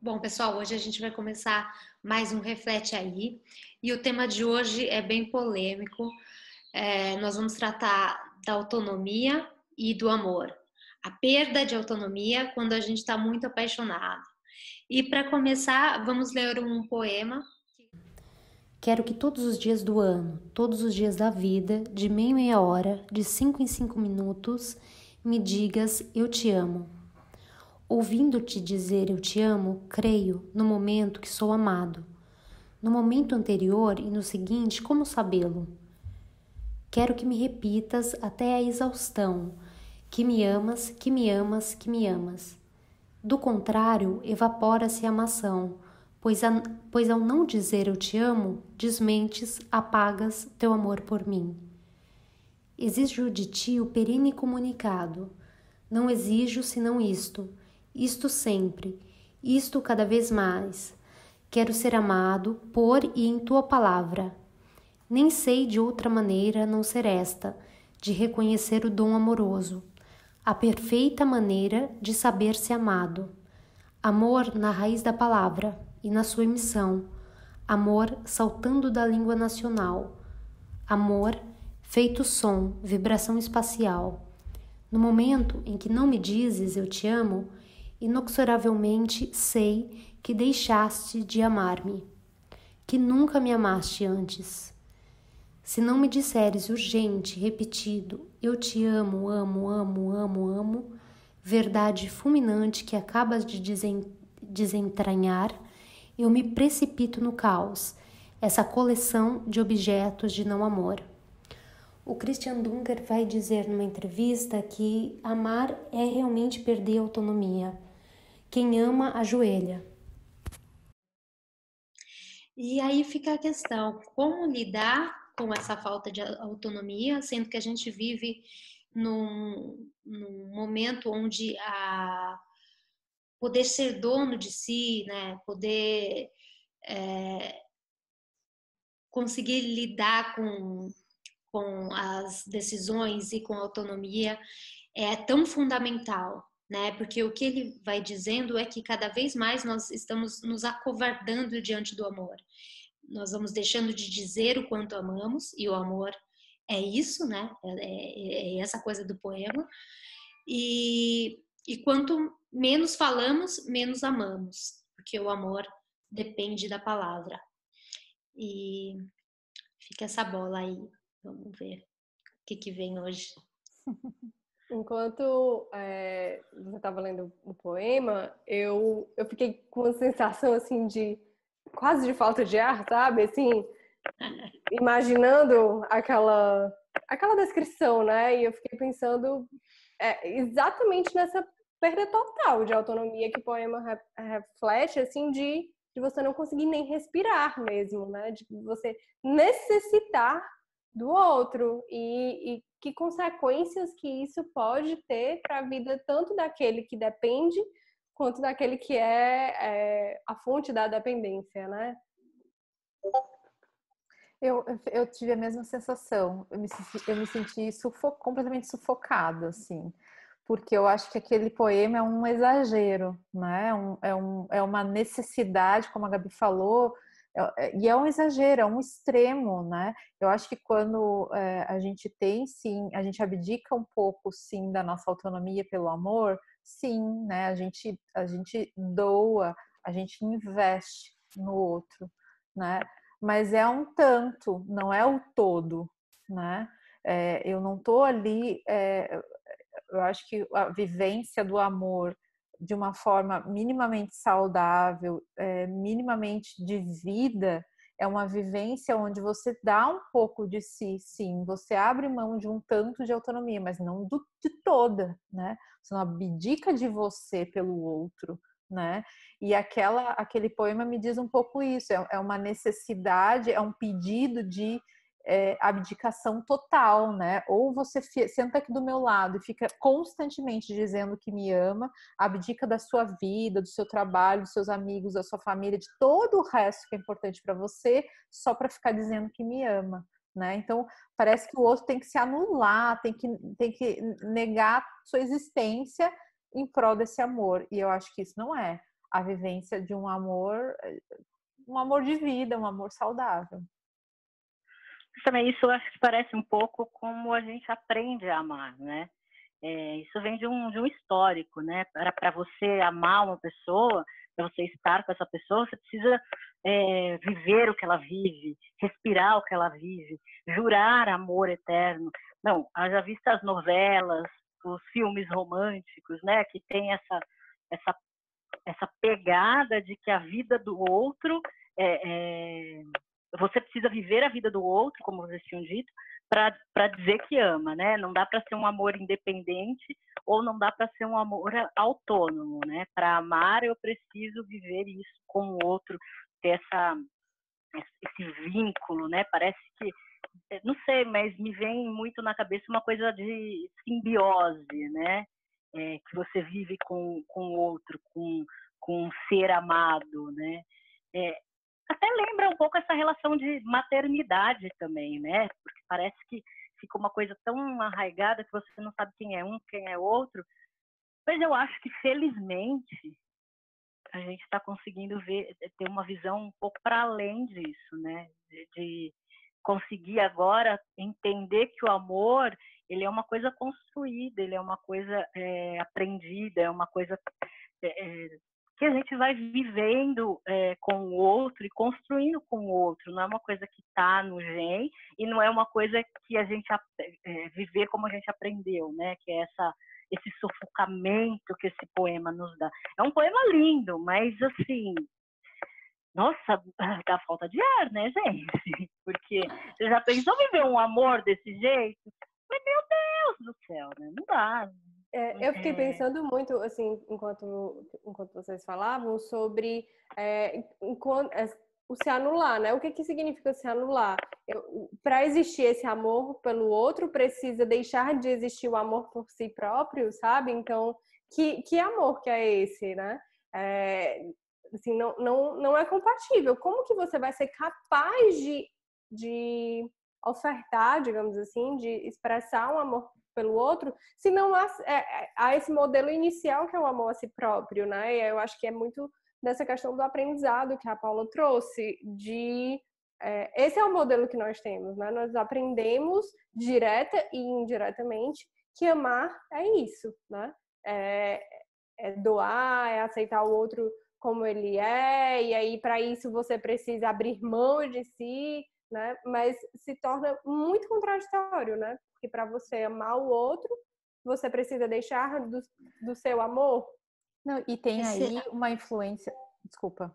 Bom, pessoal, hoje a gente vai começar mais um Reflete Aí. E o tema de hoje é bem polêmico. É, nós vamos tratar da autonomia e do amor. A perda de autonomia quando a gente está muito apaixonado. E para começar, vamos ler um poema. Quero que todos os dias do ano, todos os dias da vida, de meia meia hora, de cinco em cinco minutos, me digas eu te amo. Ouvindo-te dizer eu te amo, creio no momento que sou amado. No momento anterior e no seguinte, como sabê-lo? Quero que me repitas até a exaustão, que me amas, que me amas, que me amas. Do contrário, evapora-se a maçã, pois, a, pois ao não dizer eu te amo, desmentes, apagas teu amor por mim. Exijo de ti o perene comunicado. Não exijo senão isto, isto sempre, isto cada vez mais. Quero ser amado por e em tua palavra. Nem sei de outra maneira não ser esta, de reconhecer o dom amoroso, a perfeita maneira de saber-se amado. Amor na raiz da palavra e na sua emissão, amor saltando da língua nacional, amor feito som, vibração espacial. No momento em que não me dizes eu te amo, inexoravelmente sei que deixaste de amar-me, que nunca me amaste antes. Se não me disseres urgente, repetido, eu te amo, amo, amo, amo, amo, verdade fulminante que acabas de desentranhar, eu me precipito no caos, essa coleção de objetos de não amor. O Christian Dunker vai dizer numa entrevista que amar é realmente perder a autonomia. Quem ama, ajoelha. E aí fica a questão: como lidar com essa falta de autonomia, sendo que a gente vive num, num momento onde a poder ser dono de si, né, poder é, conseguir lidar com, com as decisões e com a autonomia é tão fundamental, né? Porque o que ele vai dizendo é que cada vez mais nós estamos nos acovardando diante do amor nós vamos deixando de dizer o quanto amamos, e o amor é isso, né? É, é, é essa coisa do poema. E, e quanto menos falamos, menos amamos, porque o amor depende da palavra. E fica essa bola aí. Vamos ver o que, que vem hoje. Enquanto é, você estava lendo o poema, eu, eu fiquei com uma sensação assim de quase de falta de ar, sabe? Assim, imaginando aquela aquela descrição, né? E eu fiquei pensando é, exatamente nessa perda total de autonomia que o poema reflete, assim, de, de você não conseguir nem respirar mesmo, né? De você necessitar do outro e, e que consequências que isso pode ter para a vida tanto daquele que depende quanto daquele que é, é a fonte da dependência, né? Eu, eu tive a mesma sensação, eu me, eu me senti sufo, completamente sufocada, assim, porque eu acho que aquele poema é um exagero, né? É um, é, um, é uma necessidade, como a Gabi falou, e é um exagero, é um extremo, né? Eu acho que quando é, a gente tem, sim, a gente abdica um pouco, sim, da nossa autonomia pelo amor, sim, né? A gente, a gente doa, a gente investe no outro, né? Mas é um tanto, não é o todo, né? É, eu não tô ali, é, eu acho que a vivência do amor de uma forma minimamente saudável, é, minimamente de vida, é uma vivência onde você dá um pouco de si, sim, você abre mão de um tanto de autonomia, mas não do, de toda, né? Você não abdica de você pelo outro, né? E aquela, aquele poema me diz um pouco isso, é, é uma necessidade, é um pedido de é, abdicação total, né? Ou você senta aqui do meu lado e fica constantemente dizendo que me ama, abdica da sua vida, do seu trabalho, dos seus amigos, da sua família, de todo o resto que é importante para você, só para ficar dizendo que me ama. Né? Então, parece que o outro tem que se anular, tem que, tem que negar sua existência em prol desse amor. E eu acho que isso não é. a vivência de um amor, um amor de vida, um amor saudável. Também isso acho que parece um pouco como a gente aprende a amar, né? É, isso vem de um, de um histórico, né? Para você amar uma pessoa, para você estar com essa pessoa, você precisa é, viver o que ela vive, respirar o que ela vive, jurar amor eterno. Não, haja vista as novelas, os filmes românticos, né? Que tem essa, essa, essa pegada de que a vida do outro é, é você precisa viver a vida do outro, como vocês tinham dito, para dizer que ama, né? Não dá para ser um amor independente ou não dá para ser um amor autônomo, né? Para amar eu preciso viver isso com o outro, ter essa esse vínculo, né? Parece que não sei, mas me vem muito na cabeça uma coisa de simbiose, né? É, que você vive com, com o outro, com, com um ser amado, né? É, até lembra um pouco essa relação de maternidade também, né? Porque parece que fica uma coisa tão arraigada que você não sabe quem é um, quem é outro. Mas eu acho que felizmente a gente está conseguindo ver, ter uma visão um pouco para além disso, né? De, de, conseguir agora entender que o amor ele é uma coisa construída, ele é uma coisa é, aprendida, é uma coisa é, que a gente vai vivendo é, com o outro e construindo com o outro. Não é uma coisa que está no gen e não é uma coisa que a gente é, viver como a gente aprendeu, né? Que é essa esse sufocamento que esse poema nos dá. É um poema lindo, mas assim, nossa, dá falta de ar, né, gente? Porque você já pensou viver um amor desse jeito? Mas, meu Deus do céu, né? Não dá, é, eu fiquei é. pensando muito, assim, enquanto, enquanto vocês falavam, sobre é, enquanto, é, o se anular, né? O que, que significa se anular? Para existir esse amor pelo outro, precisa deixar de existir o amor por si próprio, sabe? Então, que, que amor que é esse, né? É, assim, não, não, não é compatível. Como que você vai ser capaz de, de ofertar, digamos assim, de expressar um amor pelo outro, se não há, é, é, há esse modelo inicial que é o amor a si próprio, né? Eu acho que é muito dessa questão do aprendizado que a Paula trouxe, de é, esse é o modelo que nós temos, né? Nós aprendemos direta e indiretamente que amar é isso, né? É, é doar, é aceitar o outro como ele é, e aí para isso você precisa abrir mão de si, né? Mas se torna muito contraditório, né? que para você amar o outro, você precisa deixar do, do seu amor. Não, e tem aí uma influência, desculpa,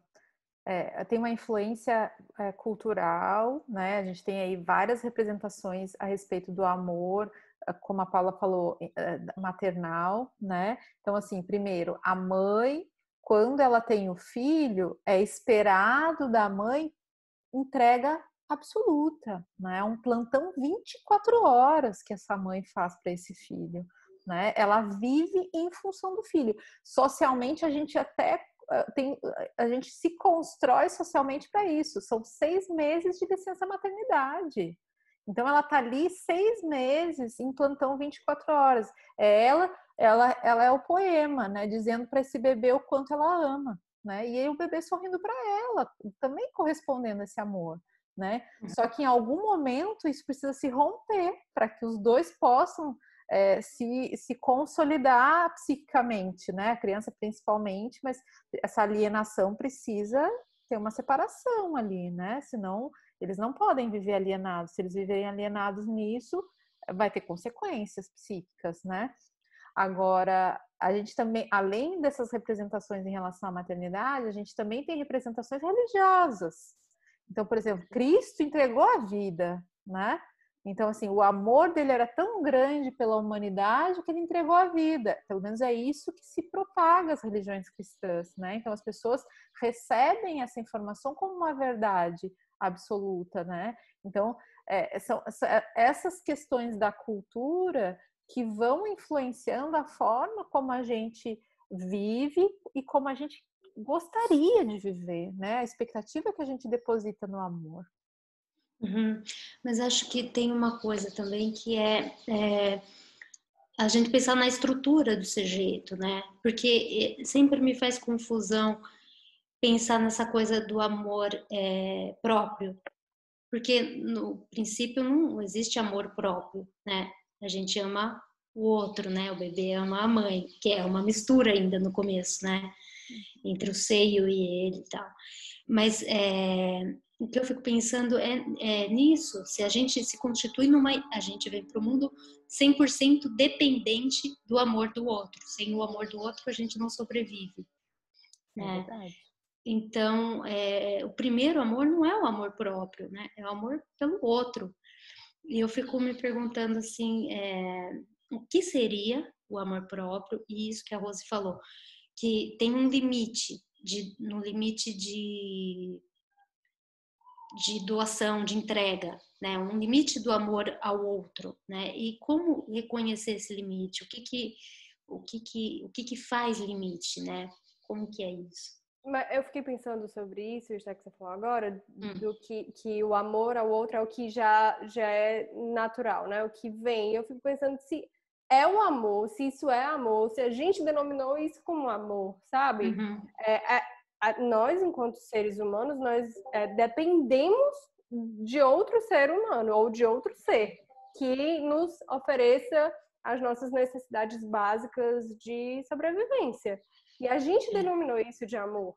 é, tem uma influência é, cultural, né? A gente tem aí várias representações a respeito do amor, é, como a Paula falou, é, maternal, né? Então, assim, primeiro, a mãe, quando ela tem o filho, é esperado da mãe entrega absoluta, né? Um plantão 24 horas que essa mãe faz para esse filho, né? Ela vive em função do filho. Socialmente a gente até eh, tem, a gente se constrói socialmente para isso. São seis meses de licença maternidade. Então ela tá ali seis meses em plantão 24 horas. É ela, ela, ela é o poema, né? Dizendo para esse bebê o quanto ela ama, né? E aí o bebê sorrindo para ela, também correspondendo a esse amor né? Uhum. Só que em algum momento isso precisa se romper para que os dois possam é, se, se consolidar psiquicamente, né? A criança principalmente, mas essa alienação precisa ter uma separação ali, né? Senão eles não podem viver alienados. Se eles viverem alienados nisso, vai ter consequências psíquicas, né? Agora, a gente também, além dessas representações em relação à maternidade, a gente também tem representações religiosas, então, por exemplo, Cristo entregou a vida, né? Então, assim, o amor dele era tão grande pela humanidade que ele entregou a vida. Pelo menos é isso que se propaga as religiões cristãs, né? Então, as pessoas recebem essa informação como uma verdade absoluta, né? Então, é, são essas questões da cultura que vão influenciando a forma como a gente vive e como a gente gostaria de viver, né? A expectativa que a gente deposita no amor. Uhum. Mas acho que tem uma coisa também que é, é a gente pensar na estrutura do sujeito, né? Porque sempre me faz confusão pensar nessa coisa do amor é, próprio, porque no princípio não existe amor próprio, né? A gente ama o outro, né? O bebê ama a mãe, que é uma mistura ainda no começo, né? Entre o seio e ele e tal. Mas é, o que eu fico pensando é, é, nisso, se a gente se constitui numa... A gente vem para o mundo 100% dependente do amor do outro. Sem o amor do outro, a gente não sobrevive. É né? verdade. Então, é, o primeiro amor não é o amor próprio, né? É o amor pelo outro. E eu fico me perguntando assim, é, o que seria o amor próprio? E isso que a Rose falou, que tem um limite, de, no limite de de doação, de entrega, né? Um limite do amor ao outro, né? E como reconhecer esse limite? O que que o que que o que que faz limite, né? Como que é isso? Eu fiquei pensando sobre isso, já que você falou agora, hum. do que, que o amor ao outro é o que já, já é natural, né? O que vem. Eu fico pensando se é o amor, se isso é amor, se a gente denominou isso como amor, sabe? Uhum. É, é, nós, enquanto seres humanos, nós é, dependemos de outro ser humano ou de outro ser que nos ofereça as nossas necessidades básicas de sobrevivência. E a gente denominou isso de amor,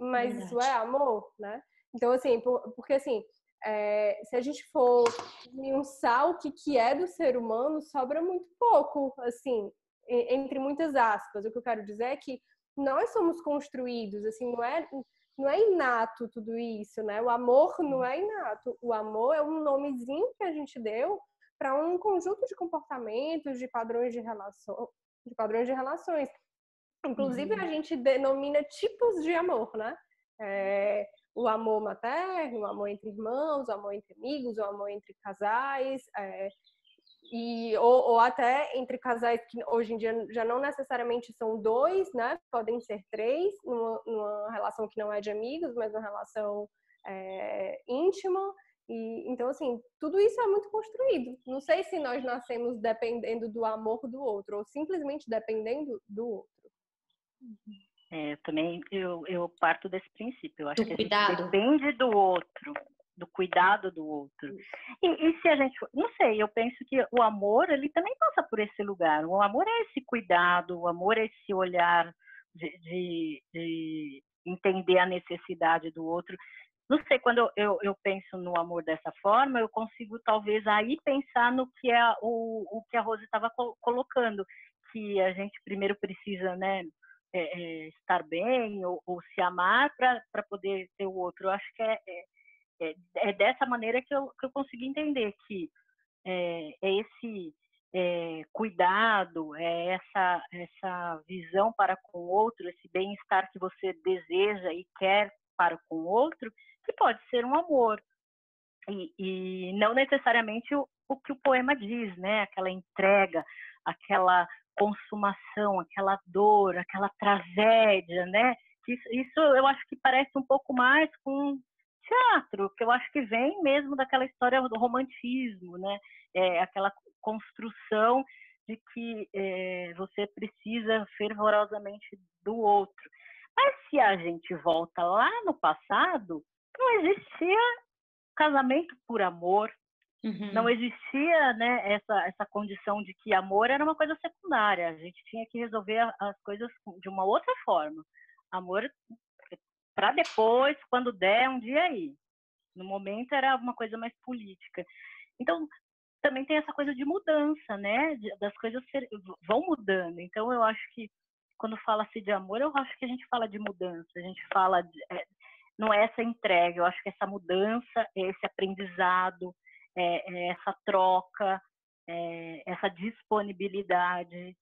mas Verdade. isso é amor, né? Então, assim, porque assim, é, se a gente for pensar o que, que é do ser humano, sobra muito pouco, assim, entre muitas aspas. O que eu quero dizer é que nós somos construídos, assim, não é não é inato tudo isso, né? O amor não é inato. O amor é um nomezinho que a gente deu para um conjunto de comportamentos, de padrões de relação, de padrões de relações. Inclusive uhum. a gente denomina tipos de amor, né? É, o amor materno, o amor entre irmãos, o amor entre amigos, o amor entre casais, é, e ou, ou, até entre casais que hoje em dia já não necessariamente são dois, né? Podem ser três, numa, numa relação que não é de amigos, mas uma relação é, íntima. E, então, assim, tudo isso é muito construído. Não sei se nós nascemos dependendo do amor do outro, ou simplesmente dependendo do outro. É, também eu, eu parto desse princípio. Eu acho do que cuidado. depende do outro do cuidado do outro. E, e, se a gente, não sei, eu penso que o amor ele também passa por esse lugar. O amor é esse cuidado, o amor é esse olhar de, de, de entender a necessidade do outro. Não sei, quando eu, eu, eu, penso no amor dessa forma, eu consigo talvez aí pensar no que é o, o que a Rose estava colocando, que a gente primeiro precisa, né, é, estar bem ou, ou se amar para poder ter o outro. Eu acho que é, é é, é dessa maneira que eu, que eu consegui entender que é, é esse cuidado, é essa, essa visão para com o outro, esse bem-estar que você deseja e quer para com o outro, que pode ser um amor. E, e não necessariamente o, o que o poema diz, né? Aquela entrega, aquela consumação, aquela dor, aquela tragédia, né? Isso, isso eu acho que parece um pouco mais com teatro, que eu acho que vem mesmo daquela história do romantismo, né? É, aquela construção de que é, você precisa fervorosamente do outro. Mas se a gente volta lá no passado, não existia casamento por amor, uhum. não existia né, essa, essa condição de que amor era uma coisa secundária, a gente tinha que resolver as coisas de uma outra forma. Amor para depois, quando der, um dia aí. No momento era uma coisa mais política. Então, também tem essa coisa de mudança, né? Das coisas ser, vão mudando. Então, eu acho que quando fala-se de amor, eu acho que a gente fala de mudança, a gente fala de, é, não é essa entrega, eu acho que essa mudança, esse aprendizado, é, essa troca, é essa disponibilidade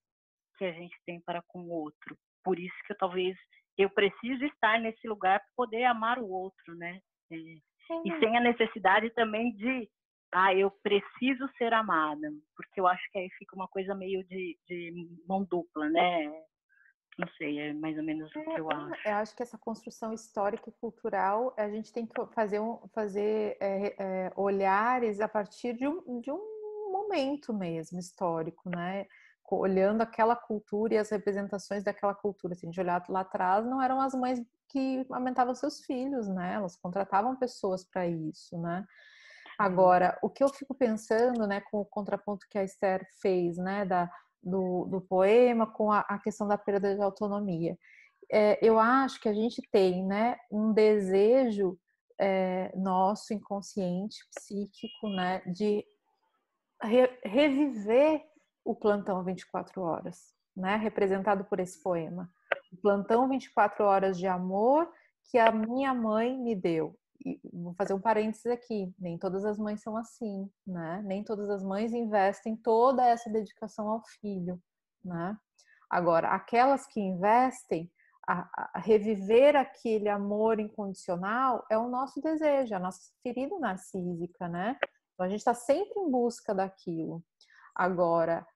que a gente tem para com o outro. Por isso que eu talvez eu preciso estar nesse lugar para poder amar o outro, né? É, e sem a necessidade também de, ah, eu preciso ser amada, porque eu acho que aí fica uma coisa meio de, de mão dupla, né? Não sei, é mais ou menos o que eu é, acho. Eu acho que essa construção histórica e cultural, a gente tem que fazer, um, fazer é, é, olhares a partir de um, de um momento mesmo histórico, né? olhando aquela cultura e as representações daquela cultura. Se a gente olhar lá atrás, não eram as mães que amamentavam seus filhos, né? Elas contratavam pessoas para isso, né? Agora, o que eu fico pensando, né, com o contraponto que a Esther fez, né, da, do, do poema com a, a, questão da perda de autonomia, é, eu acho que a gente tem, né, um desejo é, nosso inconsciente, psíquico, né, de re, reviver o plantão 24 horas, né, representado por esse poema. O plantão 24 horas de amor que a minha mãe me deu vou fazer um parênteses aqui, nem todas as mães são assim, né? Nem todas as mães investem toda essa dedicação ao filho, né? Agora, aquelas que investem, a, a reviver aquele amor incondicional é o nosso desejo, a nossa ferida narcísica, né? Então a gente está sempre em busca daquilo. Agora,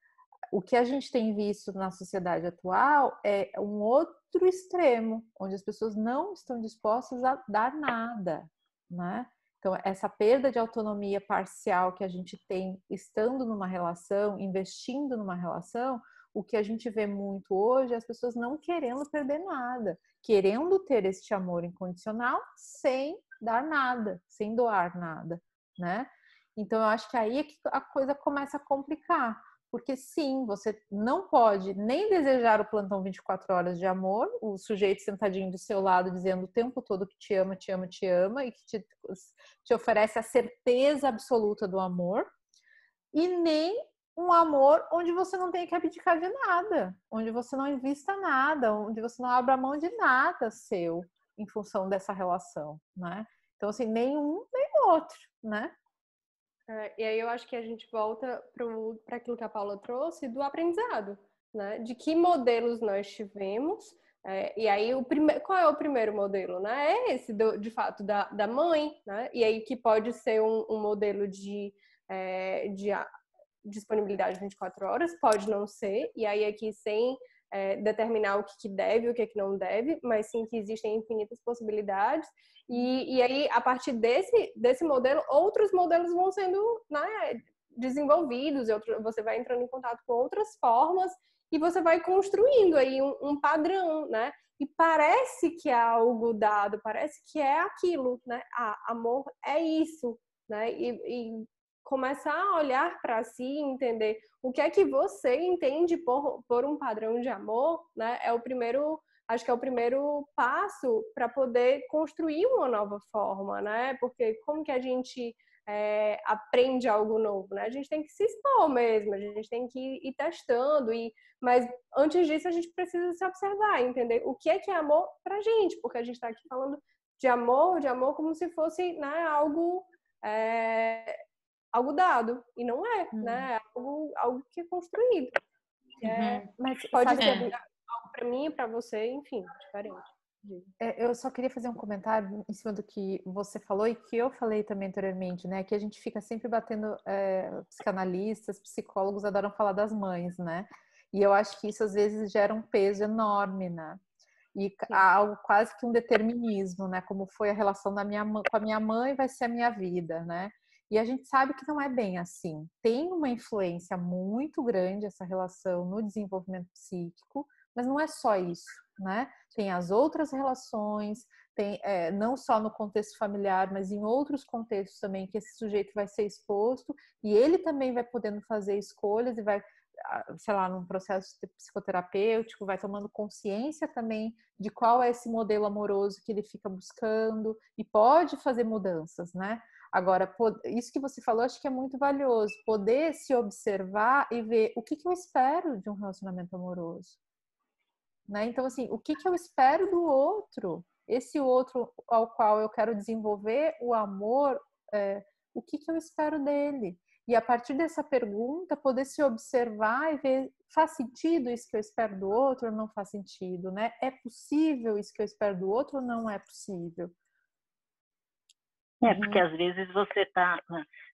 o que a gente tem visto na sociedade atual é um outro extremo, onde as pessoas não estão dispostas a dar nada, né? Então, essa perda de autonomia parcial que a gente tem estando numa relação, investindo numa relação, o que a gente vê muito hoje é as pessoas não querendo perder nada, querendo ter este amor incondicional sem dar nada, sem doar nada, né? Então, eu acho que aí é que a coisa começa a complicar, porque sim, você não pode nem desejar o plantão 24 horas de amor, o sujeito sentadinho do seu lado dizendo o tempo todo que te ama, te ama, te ama e que te, te oferece a certeza absoluta do amor, e nem um amor onde você não tem que abdicar de nada, onde você não invista nada, onde você não abra mão de nada seu em função dessa relação, né? Então, assim, nenhum nem outro, né? É, e aí eu acho que a gente volta para aquilo que a Paula trouxe do aprendizado, né? De que modelos nós tivemos. É, e aí, o prime... qual é o primeiro modelo? Né? É esse, do, de fato, da, da mãe, né? E aí que pode ser um, um modelo de, é, de disponibilidade 24 horas, pode não ser. E aí aqui sem é, determinar o que, que deve e o que, que não deve, mas sim que existem infinitas possibilidades. E, e aí, a partir desse, desse modelo, outros modelos vão sendo né, desenvolvidos, você vai entrando em contato com outras formas e você vai construindo aí um, um padrão, né? E parece que é algo dado, parece que é aquilo, né? Ah, amor é isso, né? E, e começar a olhar para si e entender o que é que você entende por, por um padrão de amor, né? É o primeiro, acho que é o primeiro passo para poder construir uma nova forma, né? Porque como que a gente é, aprende algo novo, né? A gente tem que se expor mesmo, a gente tem que ir testando e mas antes disso a gente precisa se observar, entender o que é que é amor para gente, porque a gente está aqui falando de amor, de amor como se fosse né, algo é, algo dado. E não é, uhum. né? É algo, algo que é construído. É, uhum. Mas pode ser é. algo para mim, para você, enfim, diferente. É, eu só queria fazer um comentário em cima do que você falou e que eu falei também anteriormente, né? Que a gente fica sempre batendo, é, psicanalistas, psicólogos adoram falar das mães, né? E eu acho que isso às vezes gera um peso enorme, né? E há algo quase que um determinismo, né? Como foi a relação da minha com a minha mãe vai ser a minha vida, né? E a gente sabe que não é bem assim. Tem uma influência muito grande essa relação no desenvolvimento psíquico, mas não é só isso, né? Tem as outras relações, tem é, não só no contexto familiar, mas em outros contextos também que esse sujeito vai ser exposto e ele também vai podendo fazer escolhas e vai sei lá, num processo psicoterapêutico, vai tomando consciência também de qual é esse modelo amoroso que ele fica buscando e pode fazer mudanças, né? Agora, isso que você falou, acho que é muito valioso. Poder se observar e ver o que, que eu espero de um relacionamento amoroso. Né? Então, assim, o que, que eu espero do outro? Esse outro ao qual eu quero desenvolver o amor, é, o que, que eu espero dele? E a partir dessa pergunta, poder se observar e ver, faz sentido isso que eu espero do outro ou não faz sentido, né? É possível isso que eu espero do outro ou não é possível? É, porque uhum. às vezes você está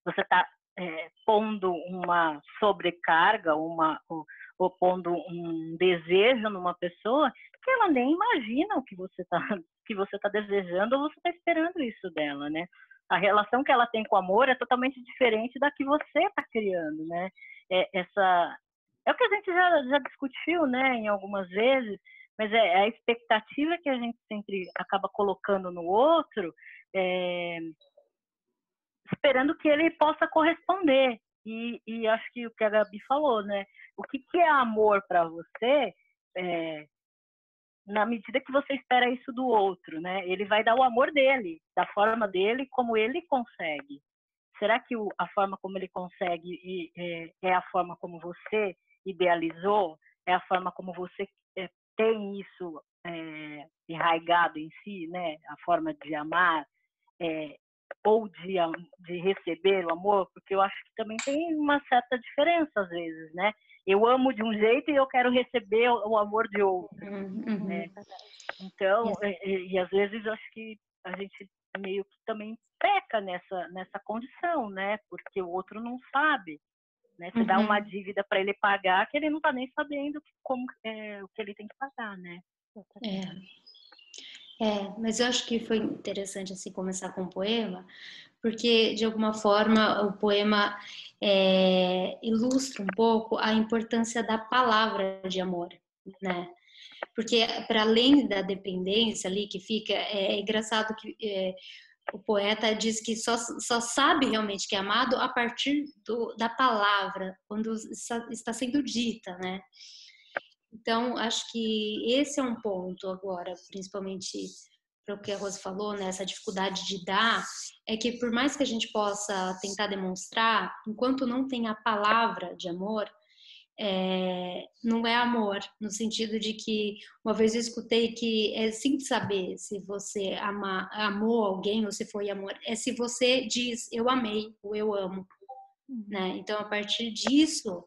você tá, é, pondo uma sobrecarga, uma, ou, ou, pondo um desejo numa pessoa que ela nem imagina o que você está que você tá desejando ou você está esperando isso dela, né? A relação que ela tem com o amor é totalmente diferente da que você está criando, né? É, essa é o que a gente já, já discutiu, né, em algumas vezes, mas é a expectativa que a gente sempre acaba colocando no outro, é, esperando que ele possa corresponder. E, e, acho que o que a Gabi falou, né? O que, que é amor para você? É, na medida que você espera isso do outro, né? Ele vai dar o amor dele, da forma dele, como ele consegue. Será que o, a forma como ele consegue é, é, a forma como você idealizou? É a forma como você é, tem isso é, enraigado em si, né? A forma de amar é, ou de, de receber o amor? Porque eu acho que também tem uma certa diferença às vezes, né? Eu amo de um jeito e eu quero receber o amor de outro. Uhum. uhum. Né? Então, e, e, às vezes acho que a gente meio que também peca nessa, nessa condição, né? Porque o outro não sabe. Né? Você uhum. dá uma uhum. dívida para ele pagar que ele não está nem sabendo como, é, o que ele tem que pagar, né? É. é, mas eu acho que foi interessante assim começar com o poema, porque de alguma forma o poema é, ilustra um pouco a importância da palavra de amor, né? Porque para além da dependência ali que fica, é, é engraçado que é, o poeta diz que só, só sabe realmente que é amado a partir do, da palavra, quando está sendo dita, né? Então, acho que esse é um ponto agora, principalmente para o que a Rose falou, né, essa dificuldade de dar, é que por mais que a gente possa tentar demonstrar, enquanto não tem a palavra de amor, é, não é amor, no sentido de que uma vez eu escutei que é simples saber se você ama, amou alguém ou se foi amor, é se você diz eu amei ou eu amo, né? Então a partir disso,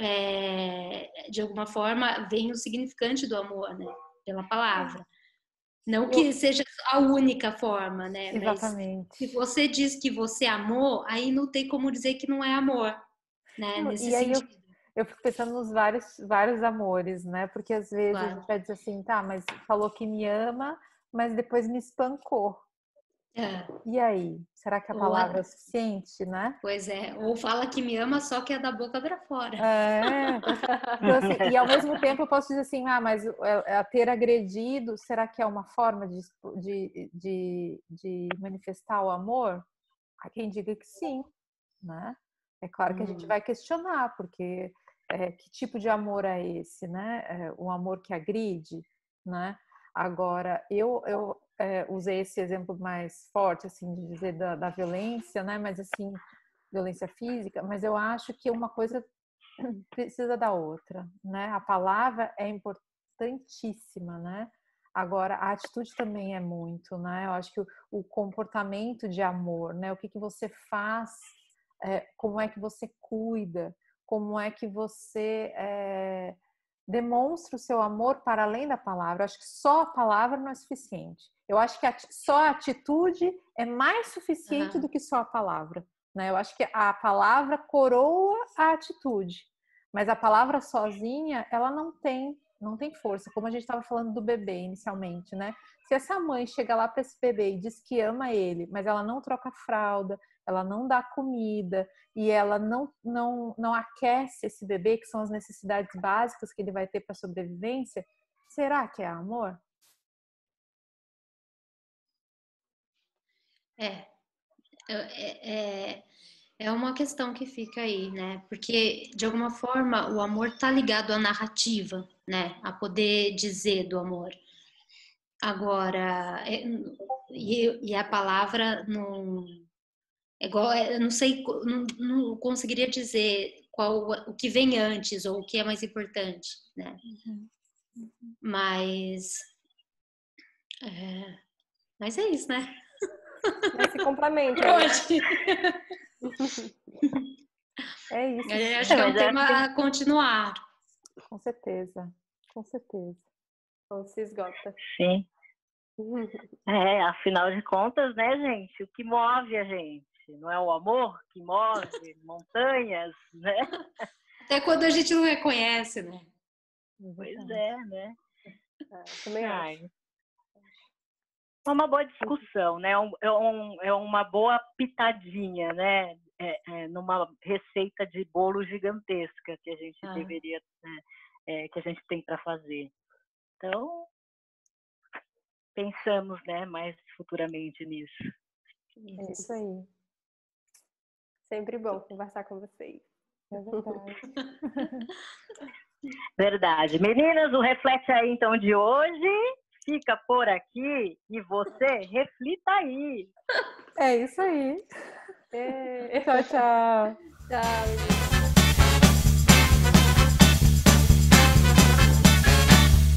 é, de alguma forma, vem o significante do amor, né? Pela palavra. Não que seja a única forma, né? Exatamente. Mas se você diz que você amou, aí não tem como dizer que não é amor, né? Nesse e aí eu, eu, fico pensando nos vários, vários amores, né? Porque às vezes claro. a gente vai dizer assim, tá, mas falou que me ama, mas depois me espancou. É. E aí? Será que a palavra Ou, é suficiente, né? Pois é. Ou fala que me ama, só que é da boca para fora. É. Então, assim, e ao mesmo tempo eu posso dizer assim, ah, mas é, é a ter agredido, será que é uma forma de, de, de, de manifestar o amor? Há quem diga que sim, né? É claro que a gente uhum. vai questionar, porque é, que tipo de amor é esse, né? É, o amor que agride, né? Agora, eu, eu é, usei esse exemplo mais forte, assim, de dizer da, da, violência, né? Mas, assim, violência física, mas eu acho que uma coisa precisa da outra, né? A palavra é importantíssima, né? Agora, a atitude também é muito, né? Eu acho que o, o comportamento de amor, né? O que, que você faz, é, como é que você cuida, como é que você é, demonstra o seu amor para além da palavra. Eu acho que só a palavra não é suficiente. Eu acho que a, só a atitude é mais suficiente uhum. do que só a palavra. Né? Eu acho que a palavra coroa a atitude, mas a palavra sozinha ela não tem não tem força. Como a gente estava falando do bebê inicialmente, né? Se essa mãe chega lá para esse bebê e diz que ama ele, mas ela não troca fralda, ela não dá comida e ela não, não, não aquece esse bebê, que são as necessidades básicas que ele vai ter para sobrevivência, será que é amor? É, é, é, é uma questão que fica aí, né? Porque, de alguma forma, o amor está ligado à narrativa, né? A poder dizer do amor. Agora, é, e, e, a palavra não. É igual, é, eu não sei, não, não, conseguiria dizer qual o que vem antes ou o que é mais importante, né? Uhum. Uhum. Mas. É, mas é isso, né? Esse complemento. Hoje. É isso. Eu acho que é um tema a continuar. Com certeza, com certeza. Não se esgota. Sim. É, afinal de contas, né, gente? O que move a gente? Não é o amor que move montanhas, né? Até quando a gente não reconhece, né? Pois é, né? É, também acho. É uma boa discussão, né? É, um, é, um, é uma boa pitadinha, né? é, é, numa receita de bolo gigantesca que a gente ah. deveria, né, é, que a gente tem para fazer. Então, pensamos, né, mais futuramente nisso. É isso aí. Sempre bom conversar com vocês. É verdade. verdade. Meninas, o Reflete aí então de hoje fica por aqui e você reflita aí. É isso aí. É. Tchau, tchau. Tchau.